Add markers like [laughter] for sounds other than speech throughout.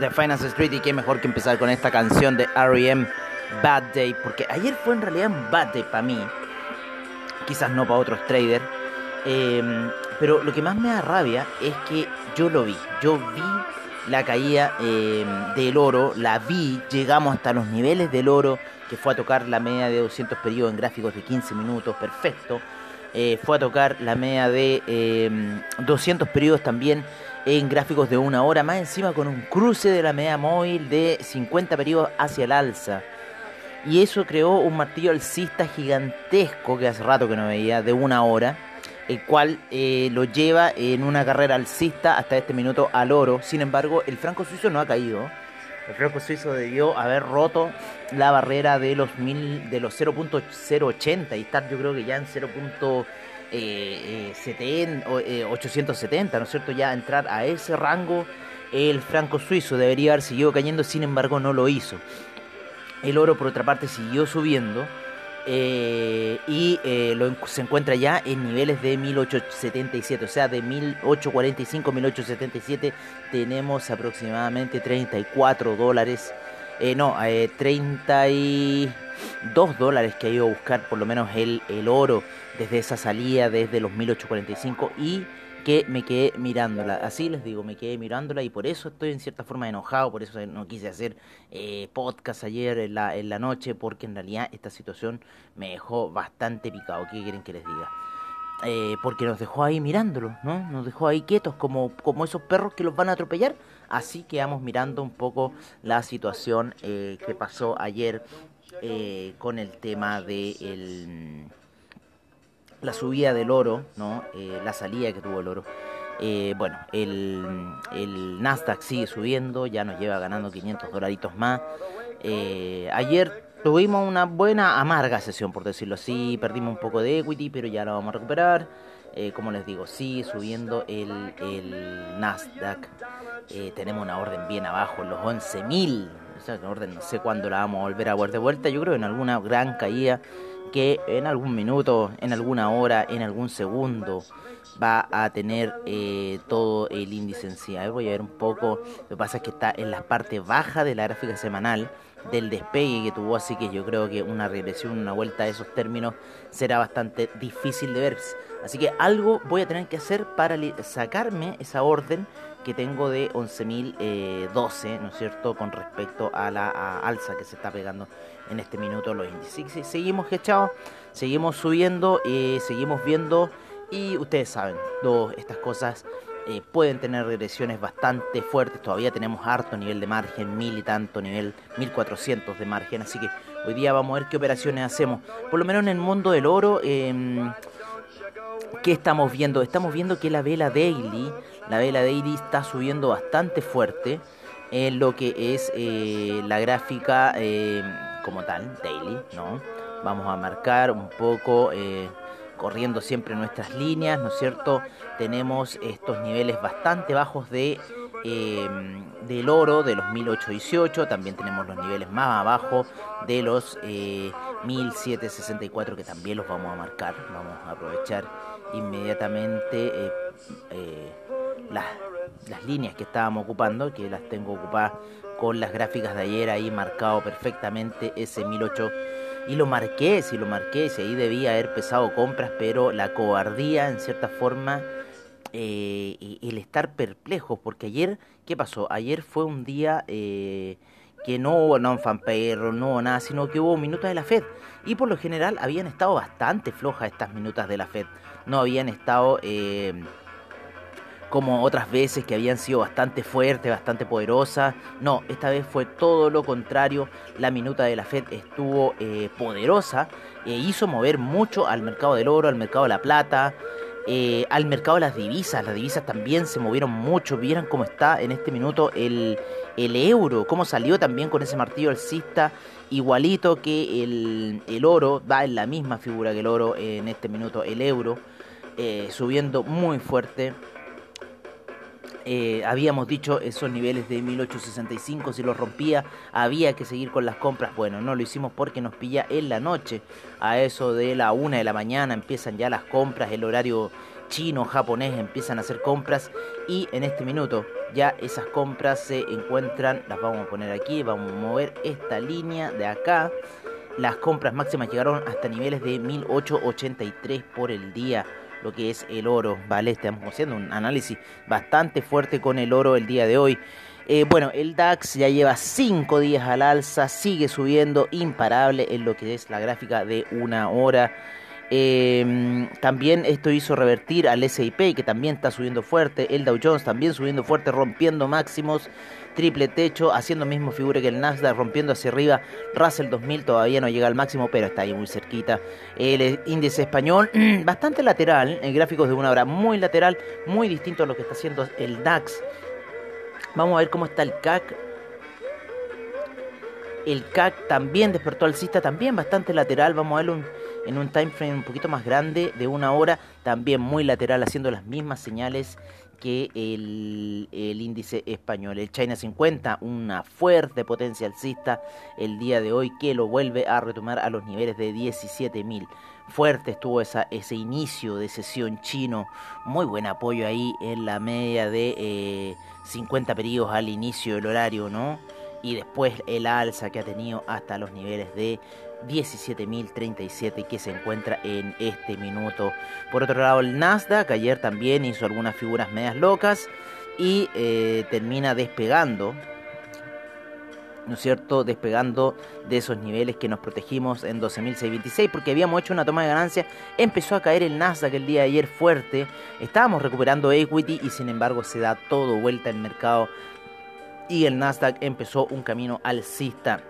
De Finance Street y qué mejor que empezar con esta canción de R.E.M. Bad Day, porque ayer fue en realidad un bad day para mí, quizás no para otros traders, em, pero lo que más me da rabia es que yo lo vi, yo vi la caída em, del oro, la vi, llegamos hasta los niveles del oro, que fue a tocar la media de 200 periodos en gráficos de 15 minutos, perfecto, eh, fue a tocar la media de 200 em, periodos también en gráficos de una hora, más encima con un cruce de la media móvil de 50 periodos hacia el alza. Y eso creó un martillo alcista gigantesco que hace rato que no veía, de una hora, el cual eh, lo lleva en una carrera alcista hasta este minuto al oro. Sin embargo, el franco suizo no ha caído. El franco suizo debió haber roto la barrera de los, mil, de los 0.080 y estar yo creo que ya en 0. 870, eh, eh, ¿no es cierto? Ya entrar a ese rango, el franco suizo debería haber seguido cayendo, sin embargo no lo hizo. El oro, por otra parte, siguió subiendo eh, y se encuentra ya en niveles de 1877, o sea, de 1845 1877 tenemos aproximadamente 34 dólares, no, 32 dólares que ha ido a buscar por lo menos el, el oro desde esa salida, desde los 1845 y que me quedé mirándola. Así les digo, me quedé mirándola y por eso estoy en cierta forma enojado, por eso no quise hacer eh, podcast ayer en la, en la noche, porque en realidad esta situación me dejó bastante picado. ¿Qué quieren que les diga? Eh, porque nos dejó ahí mirándolo, ¿no? Nos dejó ahí quietos como, como esos perros que los van a atropellar. Así quedamos mirando un poco la situación eh, que pasó ayer con el tema de el la subida del oro, ¿no? Eh, la salida que tuvo el oro. Eh, bueno, el, el, Nasdaq sigue subiendo, ya nos lleva ganando 500 dolaritos más. Eh, ayer tuvimos una buena, amarga sesión, por decirlo así. Perdimos un poco de equity, pero ya lo vamos a recuperar. como les digo, sigue subiendo el, el Nasdaq. tenemos una orden bien abajo, los 11.000. Sea, orden no sé cuándo la vamos a volver a ver de vuelta. Yo creo en alguna gran caída que en algún minuto, en alguna hora, en algún segundo va a tener eh, todo el índice en sí. A ver, voy a ver un poco. Lo que pasa es que está en la parte baja de la gráfica semanal del despegue que tuvo, así que yo creo que una regresión, una vuelta a esos términos será bastante difícil de ver. Así que algo voy a tener que hacer para sacarme esa orden que tengo de 11.012, eh, ¿no es cierto?, con respecto a la alza que se está pegando en este minuto los índices. seguimos echados, seguimos subiendo, y seguimos viendo y ustedes saben, estas cosas eh, pueden tener regresiones bastante fuertes. Todavía tenemos harto nivel de margen, mil y tanto nivel, 1400 de margen. Así que hoy día vamos a ver qué operaciones hacemos. Por lo menos en el mundo del oro, eh, ¿qué estamos viendo? Estamos viendo que la vela daily, la vela daily está subiendo bastante fuerte en lo que es eh, la gráfica. Eh, como tal, daily, ¿no? Vamos a marcar un poco, eh, corriendo siempre nuestras líneas, ¿no es cierto? Tenemos estos niveles bastante bajos de del oro de los 1818, también tenemos los niveles más abajo de los eh, 1764 que también los vamos a marcar, vamos a aprovechar inmediatamente las, líneas que estábamos ocupando, que las tengo ocupadas con las gráficas de ayer ahí marcado perfectamente ese 1008 y lo marqué, si lo marqué, si ahí debía haber pesado compras, pero la cobardía en cierta forma, eh, el estar perplejo, porque ayer, ¿qué pasó? Ayer fue un día eh, que no hubo non-fan no hubo nada, sino que hubo minutos de la Fed, y por lo general habían estado bastante flojas estas minutas de la Fed, no habían estado... Eh, como otras veces que habían sido bastante fuertes, bastante poderosas. No, esta vez fue todo lo contrario. La minuta de la Fed estuvo eh, poderosa e hizo mover mucho al mercado del oro, al mercado de la plata, eh, al mercado de las divisas. Las divisas también se movieron mucho. Vieron cómo está en este minuto el, el euro, cómo salió también con ese martillo alcista igualito que el, el oro, va en la misma figura que el oro en este minuto, el euro, eh, subiendo muy fuerte. Eh, habíamos dicho esos niveles de 1865, si los rompía había que seguir con las compras. Bueno, no lo hicimos porque nos pilla en la noche. A eso de la una de la mañana empiezan ya las compras, el horario chino, japonés empiezan a hacer compras y en este minuto ya esas compras se encuentran, las vamos a poner aquí, vamos a mover esta línea de acá. Las compras máximas llegaron hasta niveles de 1883 por el día lo que es el oro, ¿vale? Estamos haciendo un análisis bastante fuerte con el oro el día de hoy. Eh, bueno, el DAX ya lleva 5 días al alza, sigue subiendo imparable en lo que es la gráfica de una hora. Em, también esto hizo revertir al SIP que también está subiendo fuerte, el Dow Jones también subiendo fuerte, rompiendo máximos, triple techo, haciendo mismo figura que el Nasdaq, rompiendo hacia arriba. Russell 2000 todavía no llega al máximo, pero está ahí muy cerquita. El índice español, [clears throat] bastante lateral, en gráficos de una hora, muy lateral, muy distinto a lo que está haciendo el DAX. Vamos a ver cómo está el CAC. El CAC también despertó alcista, también bastante lateral. Vamos a verlo en un time frame un poquito más grande de una hora, también muy lateral, haciendo las mismas señales que el, el, índice español. El China 50, una fuerte potencia alcista el día de hoy que lo vuelve a retomar a los niveles de 17.000. Fuerte estuvo esa, ese inicio de sesión chino, muy buen apoyo ahí en la media de eh, 50 periodos al inicio del horario, ¿no? Y después el alza que ha tenido hasta los niveles de 17.037 que se encuentra en este minuto. Por otro lado, el Nasdaq ayer también hizo algunas figuras medias locas y eh, termina despegando. ¿No es cierto? Despegando de esos niveles que nos protegimos en 12.626 porque habíamos hecho una toma de ganancia. Empezó a caer el Nasdaq el día de ayer fuerte. Estábamos recuperando equity y sin embargo se da todo vuelta el mercado. Y el Nasdaq empezó un camino alcista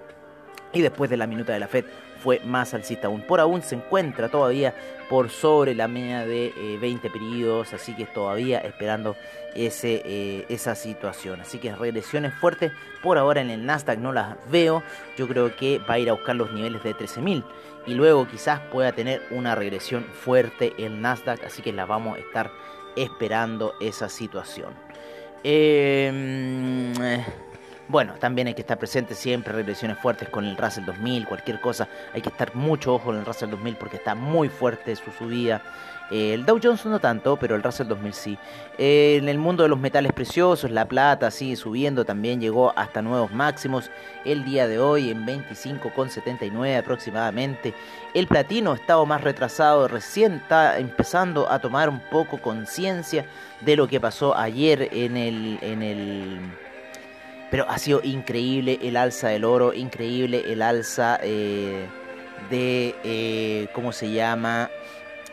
y después de la minuta de la Fed fue más alcista aún. Por aún se encuentra todavía por sobre la media de 20 eh, periodos, así que todavía esperando ese, eh, esa situación. Así que regresiones fuertes por ahora en el Nasdaq no las veo. Yo creo que va a ir a buscar los niveles de 13.000 y luego quizás pueda tener una regresión fuerte el Nasdaq, así que la vamos a estar esperando esa situación. Eh, bueno, también hay que estar presente siempre, regresiones fuertes con el Russell 2000, cualquier cosa. Hay que estar mucho ojo en el Russell 2000 porque está muy fuerte su subida. Eh, el Dow Jones no tanto, pero el Russell 2000 sí. Eh, en el mundo de los metales preciosos, la plata sigue subiendo, también llegó hasta nuevos máximos el día de hoy en 25,79 aproximadamente. El platino estado más retrasado, recién está empezando a tomar un poco conciencia de lo que pasó ayer en el... En el pero ha sido increíble el alza del oro, increíble el alza eh, de, eh, ¿cómo se llama?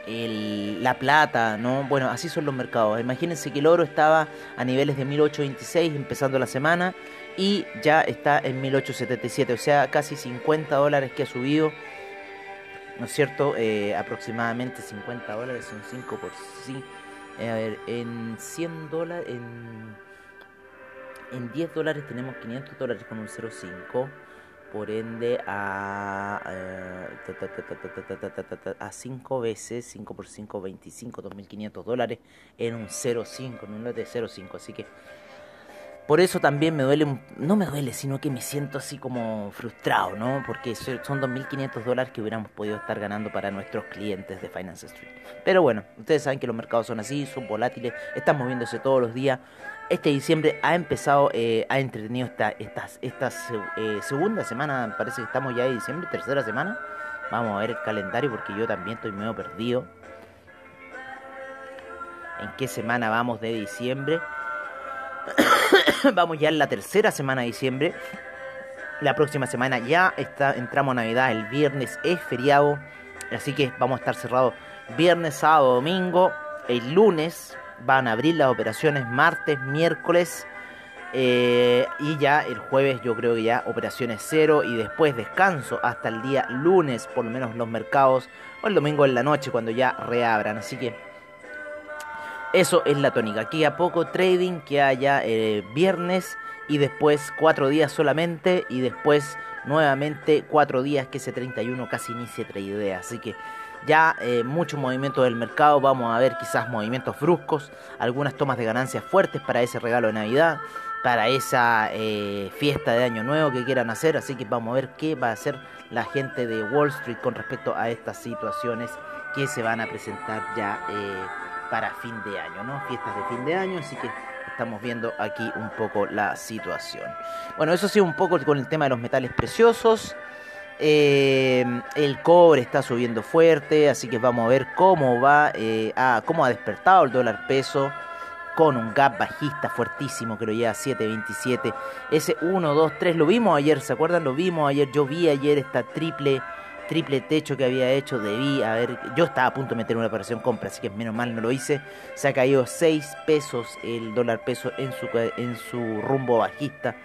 la plata, ¿no? Bueno, así son los mercados. Imagínense que el oro estaba a niveles de 1826 empezando la semana y ya está en 1877, o sea, casi 50 dólares que ha subido, ¿no es cierto? Eh, aproximadamente 50 dólares son 5 por sí. a ver, en 100 dólares, en 10 dólares tenemos 500 dólares con un 0,5. Por ende, a, a 5 veces, 5 por 5, 25, 2.500 dólares en un 0,5, en un lote de 0,5. Así que por eso también me duele, no me duele, sino que me siento así como frustrado, ¿no? Porque son 2.500 dólares que hubiéramos podido estar ganando para nuestros clientes de Finance Street. Pero bueno, ustedes saben que los mercados son así, son volátiles, están moviéndose todos los días. Este diciembre ha empezado, eh, ha entretenido esta, esta, esta eh, segunda semana, parece que estamos ya en diciembre, tercera semana. Vamos a ver el calendario porque yo también estoy medio perdido. ¿En qué semana vamos de diciembre? [coughs] Vamos ya en la tercera semana de diciembre. La próxima semana ya está, entramos a Navidad. El viernes es feriado. Así que vamos a estar cerrados viernes, sábado, domingo. El lunes van a abrir las operaciones martes, miércoles. Eh, y ya el jueves yo creo que ya operaciones cero y después descanso hasta el día lunes, por lo menos los mercados, o el domingo en la noche cuando ya reabran. Así que eso es la tónica. Aquí a poco trading que haya eh, viernes y después cuatro días solamente y después nuevamente cuatro días que ese 31 casi ni se tradea. Así que ya eh, mucho movimiento del mercado. Vamos a ver quizás movimientos bruscos, algunas tomas de ganancias fuertes para ese regalo de Navidad, para esa eh, fiesta de Año Nuevo que quieran hacer. Así que vamos a ver qué va a hacer la gente de Wall Street con respecto a estas situaciones que se van a presentar ya para fin de año, ¿no? Fiestas de fin de año, así que estamos viendo aquí un poco la situación. Bueno, eso sí, un poco con el tema de los metales preciosos. Eh, el cobre está subiendo fuerte, así que vamos a ver cómo va, eh, cómo ha despertado el dólar peso con un gap bajista fuertísimo que lo lleva a 7.27. Ese 1, 2, 3 lo vimos ayer, ¿se acuerdan? Lo vimos ayer, yo vi ayer esta triple triple techo que había hecho, debí haber, yo estaba a punto de meter una operación compra, así que menos mal no lo hice, se ha caído 6 pesos el dólar peso en su, en su rumbo bajista,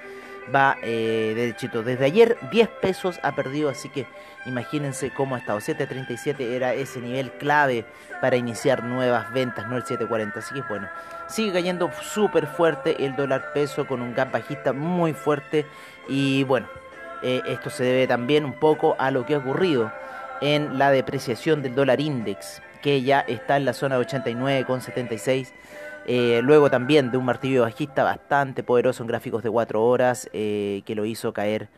va eh, derechito, desde ayer 10 pesos ha perdido, así que imagínense cómo ha estado, 7.37 era ese nivel clave para iniciar nuevas ventas, no el 7.40, así que bueno, sigue cayendo súper fuerte el dólar peso con un gap bajista muy fuerte y bueno, eh, esto se debe también un poco a lo que ha ocurrido en la depreciación del dólar index, que ya está en la zona de 89,76. Eh, luego también de un martillo bajista bastante poderoso en gráficos de 4 horas eh, que lo hizo caer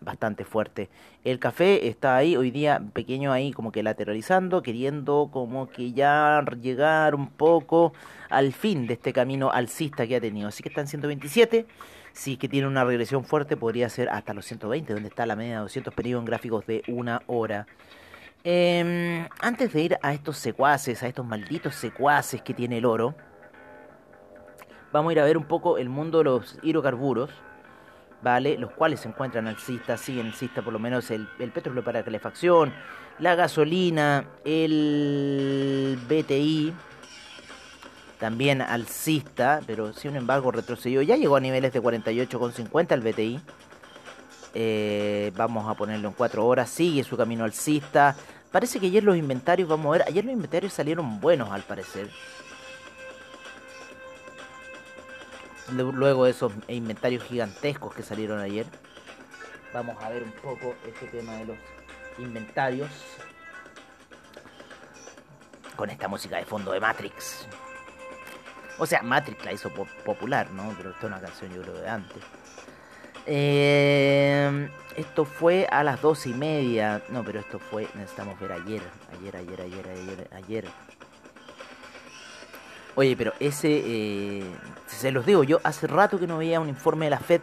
bastante fuerte. El café está ahí, hoy día pequeño ahí como que lateralizando, queriendo como que ya llegar un poco al fin de este camino alcista que ha tenido. Así que están 127 si que tiene una regresión fuerte, podría ser hasta los 120, donde está la media de 200 periodos en gráficos de una hora. Em, antes de ir a estos secuaces, a estos malditos secuaces que tiene el oro, vamos a ir a ver un poco el mundo de los hidrocarburos, ¿vale? Los cuales se encuentran alcistas, siguen alcistas por lo menos el, el petróleo para calefacción, la gasolina, el BTI, también alcista, pero sin embargo retrocedió. Ya llegó a niveles de 48,50 el BTI. Eh, vamos a ponerlo en 4 horas. Sigue su camino alcista. Parece que ayer los inventarios, vamos a ver, ayer los inventarios salieron buenos al parecer. Luego de esos inventarios gigantescos que salieron ayer. Vamos a ver un poco este tema de los inventarios. Con esta música de fondo de Matrix. O sea, Matrix la hizo popular, ¿no? Pero esta es una canción yo creo de antes. Eh, esto fue a las dos y media. No, pero esto fue, necesitamos ver ayer. Ayer, ayer, ayer, ayer, ayer. Oye, pero ese, eh, se los digo, yo hace rato que no veía un informe de la FED,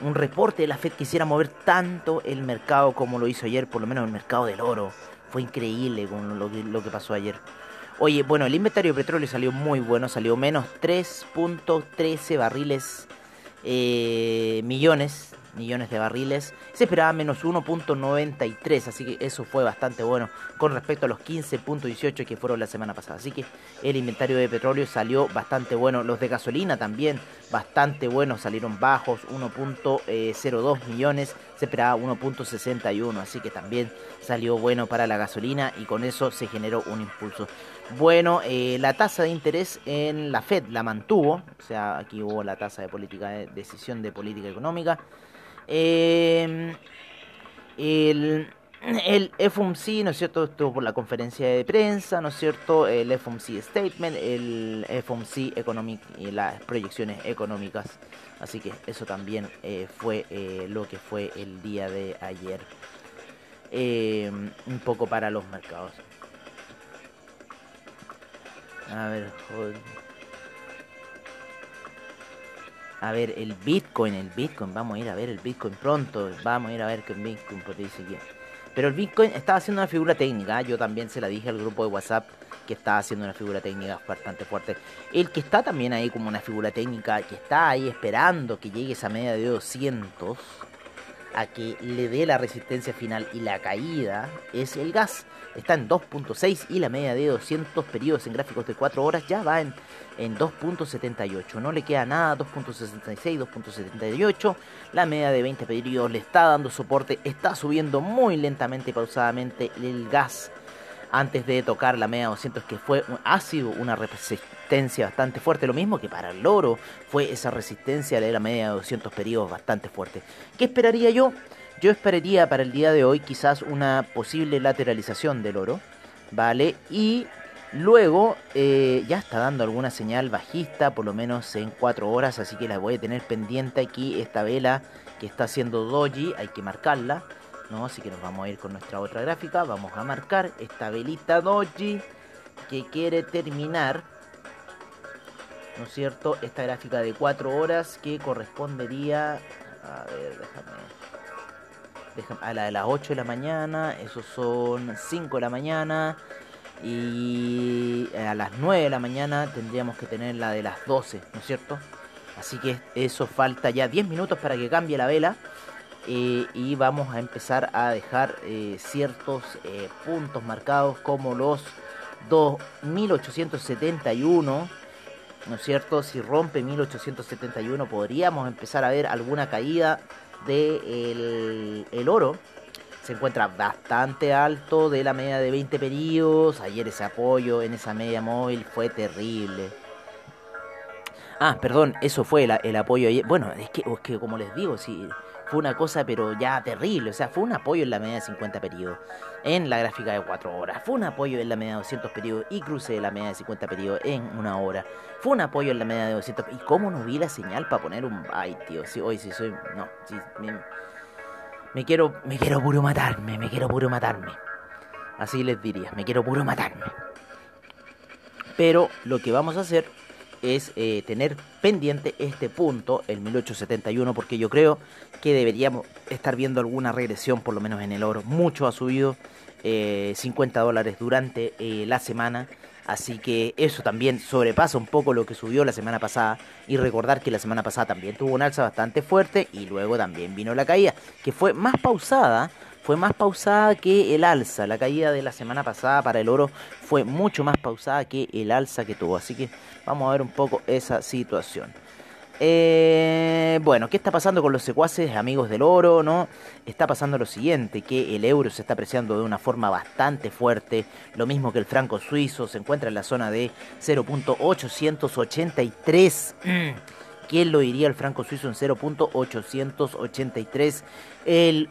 un reporte de la FED que hiciera mover tanto el mercado como lo hizo ayer, por lo menos el mercado del oro. Fue increíble con lo que pasó ayer. Oye, bueno, el inventario de petróleo salió muy bueno, salió menos 3.13 barriles eh, millones millones de barriles. Se esperaba menos 1.93, así que eso fue bastante bueno con respecto a los 15.18 que fueron la semana pasada. Así que el inventario de petróleo salió bastante bueno. Los de gasolina también bastante buenos, salieron bajos, 1.02 millones. Se esperaba 1.61, así que también salió bueno para la gasolina y con eso se generó un impulso. Bueno, eh, la tasa de interés en la Fed la mantuvo, o sea, aquí hubo la tasa de política de decisión de política económica. Eh, el, el FOMC, ¿no es cierto? Estuvo por la conferencia de prensa, ¿no es cierto? El FOMC Statement, el FOMC Economic y las proyecciones económicas. Así que eso también eh, fue eh, lo que fue el día de ayer. Eh, un poco para los mercados. A ver, joder. A ver el Bitcoin, el Bitcoin, vamos a ir a ver el Bitcoin pronto, vamos a ir a ver el Bitcoin, porque dice que... Pero el Bitcoin estaba haciendo una figura técnica, yo también se la dije al grupo de WhatsApp que estaba haciendo una figura técnica bastante fuerte. El que está también ahí como una figura técnica, que está ahí esperando que llegue esa media de 200 a que le dé la resistencia final y la caída, es el gas está en 2.6 y la media de 200 periodos en gráficos de 4 horas ya va en, en 2.78. No le queda nada, 2.66, 2.78. La media de 20 periodos le está dando soporte, está subiendo muy lentamente y pausadamente el gas antes de tocar la media de 200 que fue ha sido una resistencia bastante fuerte lo mismo que para el oro fue esa resistencia de la media de 200 periodos bastante fuerte ¿qué esperaría yo? Yo esperaría para el día de hoy quizás una posible lateralización del oro, ¿vale? Y luego eh, ya está dando alguna señal bajista, por lo menos en 4 horas, así que la voy a tener pendiente aquí, esta vela que está haciendo doji, hay que marcarla, ¿no? Así que nos vamos a ir con nuestra otra gráfica, vamos a marcar esta velita doji que quiere terminar, ¿no es cierto? Esta gráfica de 4 horas que correspondería, a ver, déjame, a la de las 8 de la mañana, esos son 5 de la mañana, y a las 9 de la mañana tendríamos que tener la de las 12, ¿no es cierto? Así que eso falta ya 10 minutos para que cambie la vela. Eh, y vamos a empezar a dejar eh, ciertos eh, puntos marcados como los 2871, ¿no es cierto? Si rompe 1871 podríamos empezar a ver alguna caída del el oro. Se encuentra bastante alto de la media de 20 periodos. Ayer ese apoyo en esa media móvil fue terrible. Ah, perdón, eso fue el, apoyo ayer. Bueno, es que, es que como les digo, si fue una cosa pero ya terrible, o sea, fue un apoyo en la media de 50 periodos, en la gráfica de 4 horas, fue un apoyo en la media de 200 periodos y cruce de la media de 50 periodos en una hora, fue un apoyo en la media de 200 y cómo no vi la señal para poner un ay, tío, si hoy sí soy, no, sí, me, quiero, me quiero puro matarme, me quiero puro matarme, así les diría, me quiero puro matarme. Pero lo que vamos a hacer es eh, tener pendiente este punto, el 1871, porque yo creo que deberíamos estar viendo alguna regresión, por lo menos en el oro. Mucho ha subido, 50 eh, dólares durante eh, la semana. Así que eso también sobrepasa un poco lo que subió la semana pasada. Y recordar que la semana pasada también tuvo un alza bastante fuerte y luego también vino la caída, que fue más pausada fue más pausada que el alza. La caída de la semana pasada para el oro fue mucho más pausada que el alza que tuvo. Así que vamos a ver un poco esa situación. Eh, bueno, ¿qué está pasando con los secuaces amigos del oro? ¿no? Está pasando lo siguiente, que el euro se está apreciando de una forma bastante fuerte, lo mismo que el franco suizo, se encuentra en la zona de 0.883. ¿Quién lo diría el franco suizo en 0.883? El,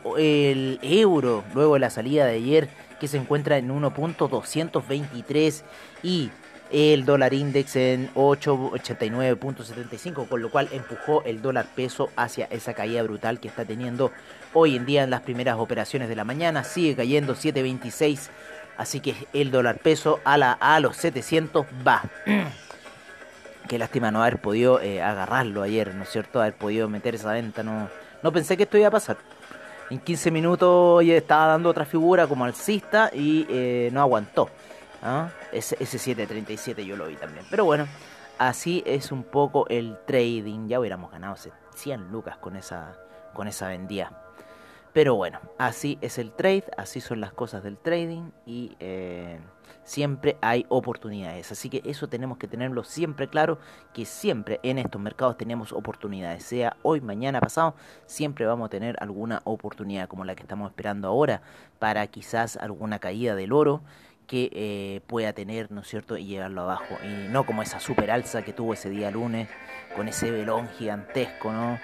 euro, luego de la salida de ayer, que se encuentra en 1.223 y el dólar index en 889.75, con lo cual empujó el dólar peso hacia esa caída brutal que está teniendo hoy en día en las primeras operaciones de la mañana. Sigue cayendo 7.26, así que el dólar peso a, a los 700 va. [clears throat] Qué lástima no haber podido eh, agarrarlo ayer, ¿no es cierto? Haber podido meter esa venta, no, no pensé que esto iba a pasar. En 15 minutos ya estaba dando otra figura como alcista y eh, no aguantó. ¿ah? Ese, ese 737 yo lo vi también. Pero bueno, así es un poco el trading. Ya hubiéramos ganado 100 lucas con esa, con esa vendida. Pero bueno, así es el trade, así son las cosas del trading y eh, siempre hay oportunidades. Así que eso tenemos que tenerlo siempre claro, que siempre en estos mercados tenemos oportunidades. Sea hoy, mañana, pasado, siempre vamos a tener alguna oportunidad como la que estamos esperando ahora para quizás alguna caída del oro que eh, pueda tener, ¿no es cierto?, y llevarlo abajo. Y no como esa super alza que tuvo ese día lunes, con ese velón gigantesco, ¿no?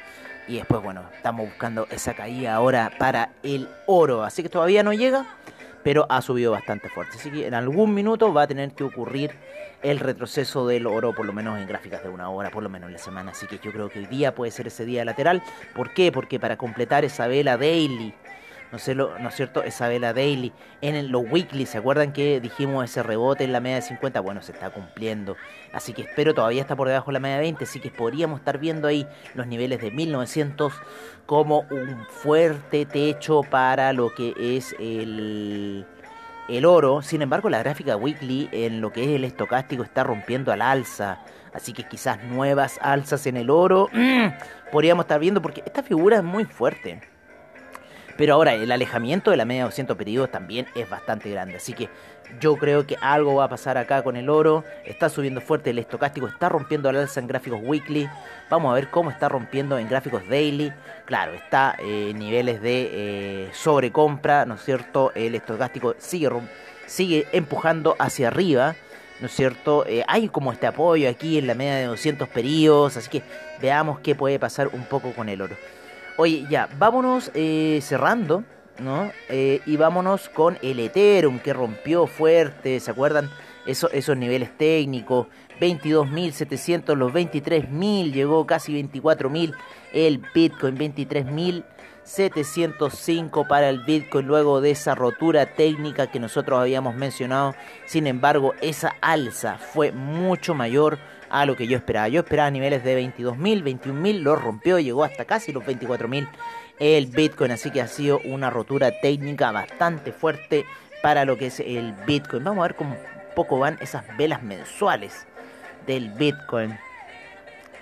Y después, bueno, estamos buscando esa caída ahora para el oro. Así que todavía no llega, pero ha subido bastante fuerte. Así que en algún minuto va a tener que ocurrir el retroceso del oro, por lo menos en gráficas de una hora, por lo menos en la semana. Así que yo creo que el día puede ser ese día lateral. ¿Por qué? Porque para completar esa vela daily ¿no, sé lo, ¿no es cierto? Esa vela daily. En los weekly, ¿se acuerdan que dijimos ese rebote en la media de 50? Bueno, se está cumpliendo. Así que espero todavía está por debajo de la media de 20, así que podríamos estar viendo ahí los niveles de 1900 como un fuerte techo para lo que es el el oro. Sin embargo, la gráfica weekly en lo que es el estocástico está rompiendo al alza. Así que quizás nuevas alzas en el oro [clears throat] podríamos estar viendo porque esta figura es muy fuerte. Pero ahora el alejamiento de la media de 200 periodos también es bastante grande. Así que yo creo que algo va a pasar acá con el oro. Está subiendo fuerte el estocástico, está rompiendo al alza en gráficos weekly. Vamos a ver cómo está rompiendo en gráficos daily. Claro, está en eh, niveles de eh, sobrecompra, ¿no es cierto? El estocástico sigue, sigue empujando hacia arriba. ¿no es cierto? Eh, hay como este apoyo aquí en la media de 200 periodos, así que veamos qué puede pasar un poco con el oro. Oye, ya, vámonos eh, cerrando, ¿no? Eh, y vámonos con el Ethereum que rompió fuerte, ¿se acuerdan? Eso, esos niveles técnicos, 22.700, los 23.000, llegó casi 24.000, el Bitcoin 23.000. 705 para el Bitcoin luego de esa rotura técnica que nosotros habíamos mencionado. Sin embargo, esa alza fue mucho mayor a lo que yo esperaba. Yo esperaba niveles de 22.000, 21.000, lo rompió, llegó hasta casi los 24.000 el Bitcoin. Así que ha sido una rotura técnica bastante fuerte para lo que es el Bitcoin. Vamos a ver cómo poco van esas velas mensuales del Bitcoin.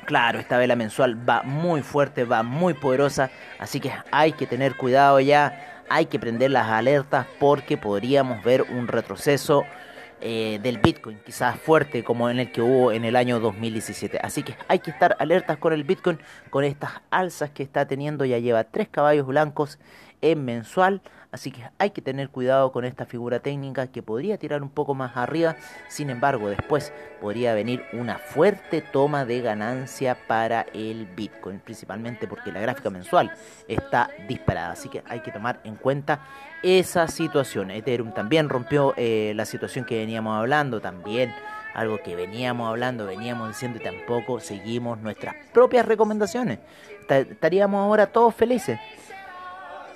Claro, esta vela mensual va muy fuerte, va muy poderosa, así que hay que tener cuidado ya, hay que prender las alertas porque podríamos ver un retroceso eh, del Bitcoin, quizás fuerte como en el que hubo en el año 2017. Así que hay que estar alertas con el Bitcoin, con estas alzas que está teniendo, ya lleva tres caballos blancos en mensual. Así que hay que tener cuidado con esta figura técnica que podría tirar un poco más arriba. Sin embargo, después podría venir una fuerte toma de ganancia para el Bitcoin. Principalmente porque la gráfica mensual está disparada. Así que hay que tomar en cuenta esa situación. Ethereum también rompió eh, la situación que veníamos hablando. También algo que veníamos hablando, veníamos diciendo y tampoco seguimos nuestras propias recomendaciones. Estaríamos ahora todos felices.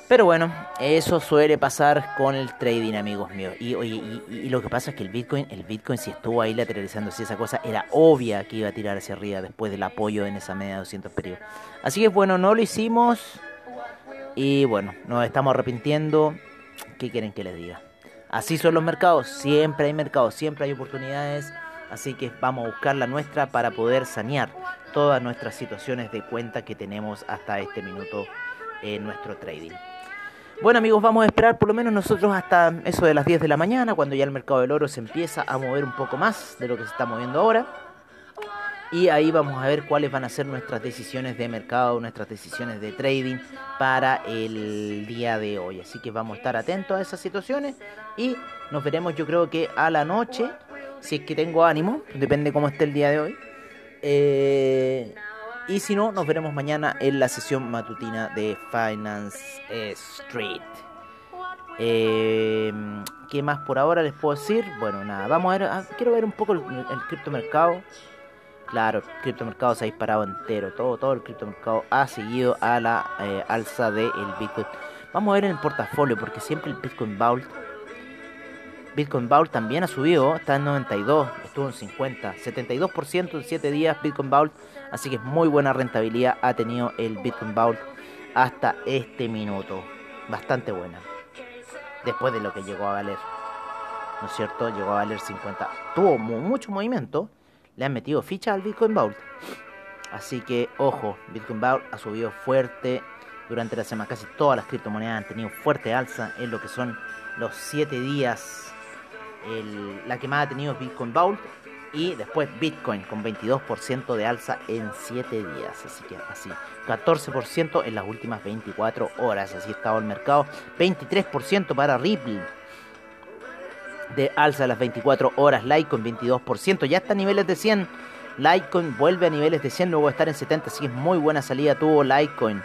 Pero bueno, eso suele pasar con el trading, amigos míos. Y, y, lo que pasa es que el Bitcoin, el Bitcoin si estuvo ahí lateralizando, si esa cosa era obvia que iba a tirar hacia arriba después del apoyo en esa media de 200 periodos. Así que bueno, no lo hicimos. Y bueno, nos estamos arrepintiendo. ¿Qué quieren que les diga? Así son los mercados. Siempre hay mercados, siempre hay oportunidades. Así que vamos a buscar la nuestra para poder sanear todas nuestras situaciones de cuenta que tenemos hasta este minuto en nuestro trading. Bueno amigos, vamos a esperar por lo menos nosotros hasta eso de las 10 de la mañana, cuando ya el mercado del oro se empieza a mover un poco más de lo que se está moviendo ahora. Y ahí vamos a ver cuáles van a ser nuestras decisiones de mercado, nuestras decisiones de trading para el día de hoy. Así que vamos a estar atentos a esas situaciones y nos veremos yo creo que a la noche, si es que tengo ánimo, depende cómo esté el día de hoy. Eh, y si no, nos veremos mañana en la sesión matutina de Finance Street. Eh, ¿Qué más por ahora les puedo decir? Bueno, nada, vamos a ver, ah, quiero ver un poco el, criptomercado. Claro, el criptomercado se ha disparado entero, todo, todo el criptomercado ha seguido a la eh, alza del Bitcoin. Vamos a ver en el portafolio, porque siempre el Bitcoin Vault Bitcoin Vault también ha subido, está en 92, estuvo en 50, 72% en 7 días Bitcoin Vault, así que es muy buena rentabilidad ha tenido el Bitcoin Vault hasta este minuto, bastante buena, después de lo que llegó a valer, ¿no es cierto? Llegó a valer 50, tuvo mucho movimiento, le han metido ficha al Bitcoin Vault, así que ojo, Bitcoin Vault ha subido fuerte durante la semana, casi todas las criptomonedas han tenido fuerte alza en lo que son los 7 días la que más ha tenido es Bitcoin Vault y después Bitcoin con 22% de alza en 7 días. Así que así, 14% en las últimas 24 horas. Así estaba el mercado. 23% para Ripple. De alza a las 24 horas. Litecoin 22%. Ya está a niveles de 100. Litecoin vuelve a niveles de 100 luego de estar en 70. Así que es muy buena salida tuvo Litecoin.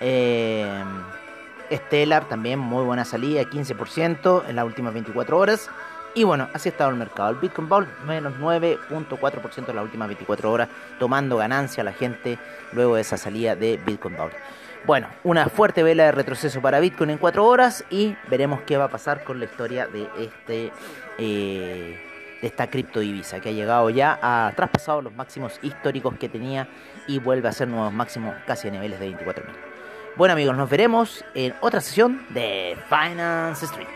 Eh, Stellar también muy buena salida, 15% en las últimas 24 horas. Y bueno, así ha estado el mercado. El Bitcoin Vault menos 9.4% en las últimas 24 horas, tomando ganancia la gente luego de esa salida de Bitcoin Vault. Bueno, una fuerte vela de retroceso para Bitcoin en 4 horas y veremos qué va a pasar con la historia de este eh, de esta criptodivisa que ha llegado ya a traspasado los máximos históricos que tenía y vuelve a ser nuevos máximos casi a niveles de 24.000. Bueno amigos, nos veremos en otra sesión de Finance Street.